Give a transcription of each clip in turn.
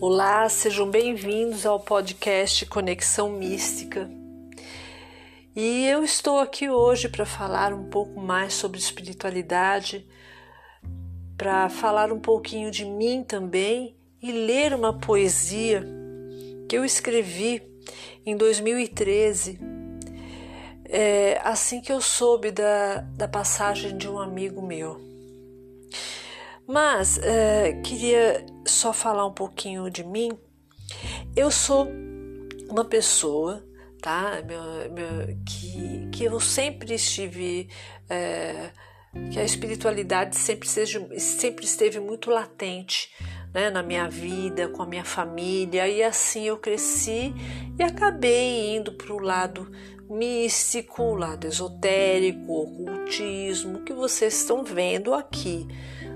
Olá, sejam bem-vindos ao podcast Conexão Mística. E eu estou aqui hoje para falar um pouco mais sobre espiritualidade, para falar um pouquinho de mim também e ler uma poesia que eu escrevi em 2013, é, assim que eu soube da, da passagem de um amigo meu. Mas uh, queria só falar um pouquinho de mim. Eu sou uma pessoa, tá? Meu, meu, que, que eu sempre estive. É, que a espiritualidade sempre, seja, sempre esteve muito latente né, na minha vida, com a minha família, e assim eu cresci e acabei indo para o lado místico, o lado esotérico, ocultismo, que vocês estão vendo aqui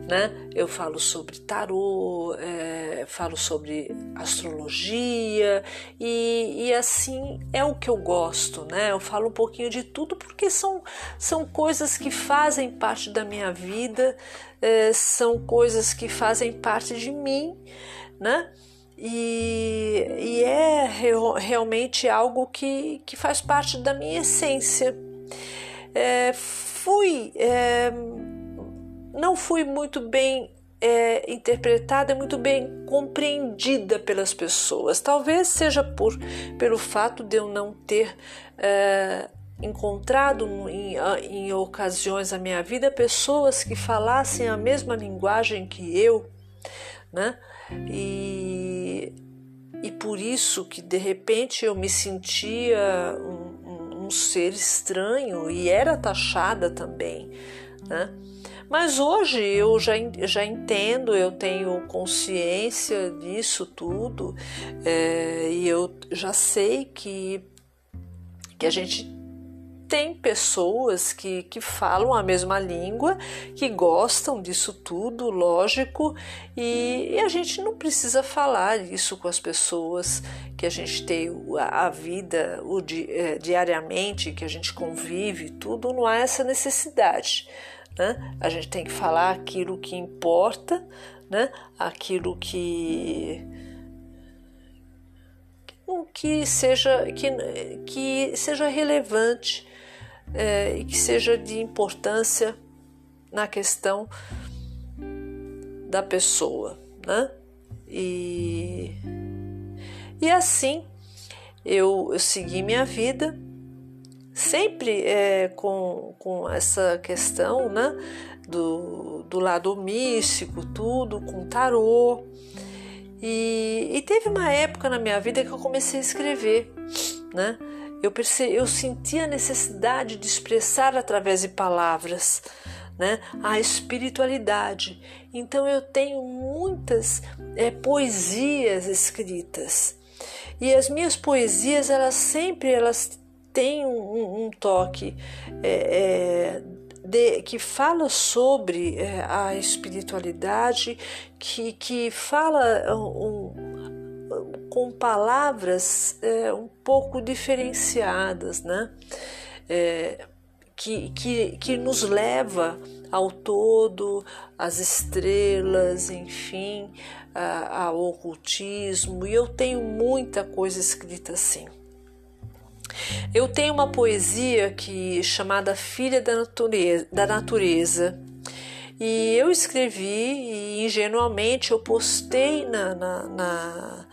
né? Eu falo sobre tarô, é, falo sobre astrologia e, e, assim é o que eu gosto, né? Eu falo um pouquinho de tudo porque são, são coisas que fazem parte da minha vida, é, são coisas que fazem parte de mim, né? E, e é realmente algo que, que faz parte da minha essência. É, fui é, não fui muito bem é, interpretada, muito bem compreendida pelas pessoas. Talvez seja por pelo fato de eu não ter é, encontrado em, em ocasiões da minha vida pessoas que falassem a mesma linguagem que eu, né? E, e por isso que de repente eu me sentia um, um, um ser estranho e era taxada também, né? Mas hoje eu já, já entendo, eu tenho consciência disso tudo é, e eu já sei que, que a gente tem pessoas que, que falam a mesma língua, que gostam disso tudo, lógico, e, e, a gente não precisa falar isso com as pessoas que a gente tem a, a vida o di, é, diariamente, que a gente convive, tudo, não há essa necessidade. Né? A gente tem que falar aquilo que importa, né? aquilo que que seja que, que seja relevante é, e que seja de importância na questão da pessoa, né? E, e assim eu, eu segui minha vida sempre é, com, com essa questão né, do, do lado místico, tudo, com tarô. E, e, teve uma época na minha vida que eu comecei a escrever, né? Eu, percebi, eu senti a necessidade de expressar através de palavras, né? A espiritualidade. Então eu tenho muitas é, poesias escritas e as minhas poesias elas sempre elas tem um, um toque é, é, de, que fala sobre é, a espiritualidade, que, que fala um, com palavras é, um pouco diferenciadas, né? Que, que, que nos leva ao todo, às estrelas, enfim, ao ocultismo, e eu tenho muita coisa escrita assim. Eu tenho uma poesia que chamada Filha da Natureza, da natureza e eu escrevi e ingenuamente eu postei na, na, na,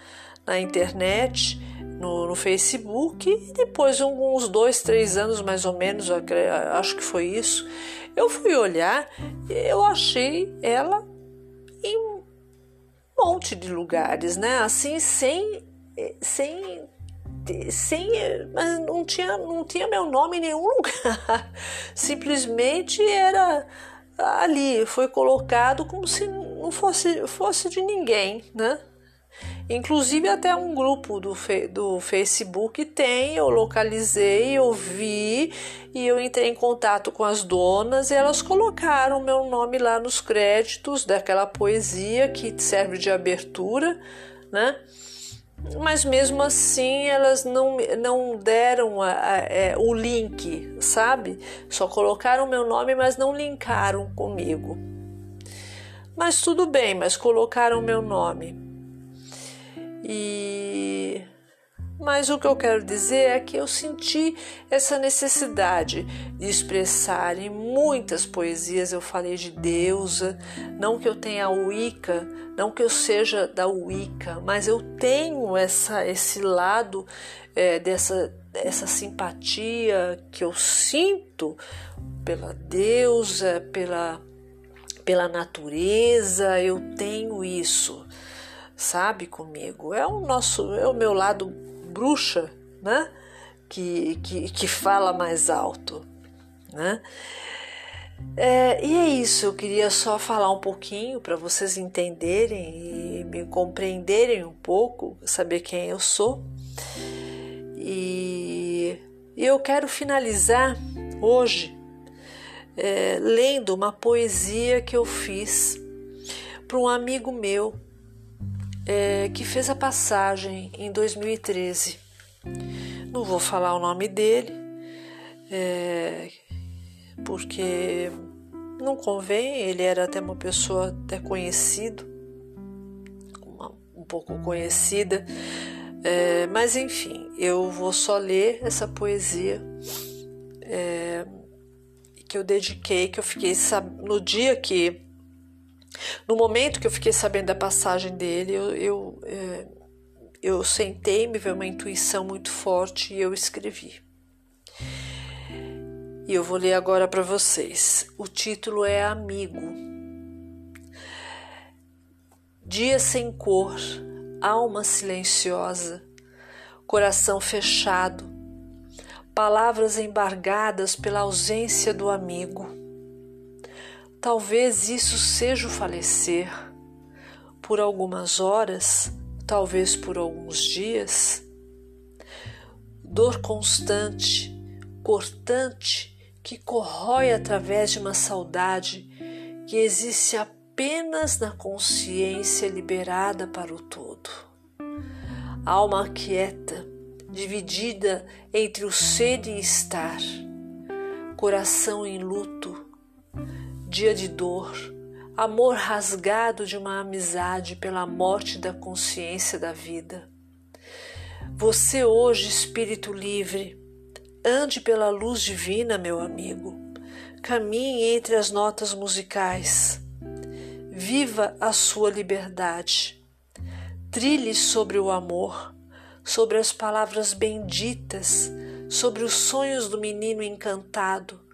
na internet, no, no, Facebook, e depois, uns dois, três anos mais ou menos, acho que foi isso, eu fui olhar e eu achei ela em um monte de lugares, né? Assim, sem, sem sem mas não tinha não tinha meu nome em nenhum lugar. Simplesmente era ali foi colocado como se não fosse fosse de ninguém né? Inclusive até um grupo do, do Facebook tem eu localizei eu vi e eu entrei em contato com as donas e elas colocaram meu nome lá nos créditos daquela poesia que serve de abertura né mas mesmo assim elas não, não deram a, a, é, o link, sabe? Só colocaram meu nome, mas não linkaram comigo. Mas tudo bem, mas colocaram meu nome. E mas o que eu quero dizer é que eu senti essa necessidade de expressar em muitas poesias. Eu falei de deusa, não que eu tenha a Wicca, não que eu seja da Wicca, mas eu tenho essa, esse lado é, dessa essa simpatia que eu sinto pela deusa, pela, pela natureza, eu tenho isso, sabe, comigo. É o nosso, é o meu lado bruxa, né? Que, que, que fala mais alto, né? É, e é isso, eu queria só falar um pouquinho para vocês entenderem e me compreenderem um pouco, saber quem eu sou. E, e eu quero finalizar hoje é, lendo uma poesia que eu fiz para um amigo meu é, que fez a passagem em 2013. Não vou falar o nome dele, é, porque não convém, ele era até uma pessoa até conhecido, uma, um pouco conhecida, é, mas enfim, eu vou só ler essa poesia é, que eu dediquei, que eu fiquei no dia que no momento que eu fiquei sabendo da passagem dele, eu, eu, é, eu sentei, me veio uma intuição muito forte e eu escrevi. E eu vou ler agora para vocês. O título é Amigo. Dia sem cor, alma silenciosa, coração fechado, palavras embargadas pela ausência do amigo Talvez isso seja o falecer por algumas horas, talvez por alguns dias. Dor constante, cortante, que corrói através de uma saudade que existe apenas na consciência liberada para o todo. Alma quieta, dividida entre o ser e estar, coração em luto, dia de dor, amor rasgado de uma amizade pela morte da consciência da vida. Você hoje, espírito livre, ande pela luz divina, meu amigo. Caminhe entre as notas musicais. Viva a sua liberdade. Trilhe sobre o amor, sobre as palavras benditas, sobre os sonhos do menino encantado,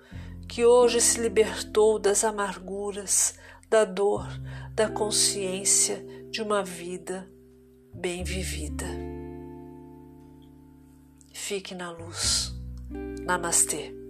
que hoje se libertou das amarguras, da dor, da consciência de uma vida bem vivida. Fique na luz. Namastê.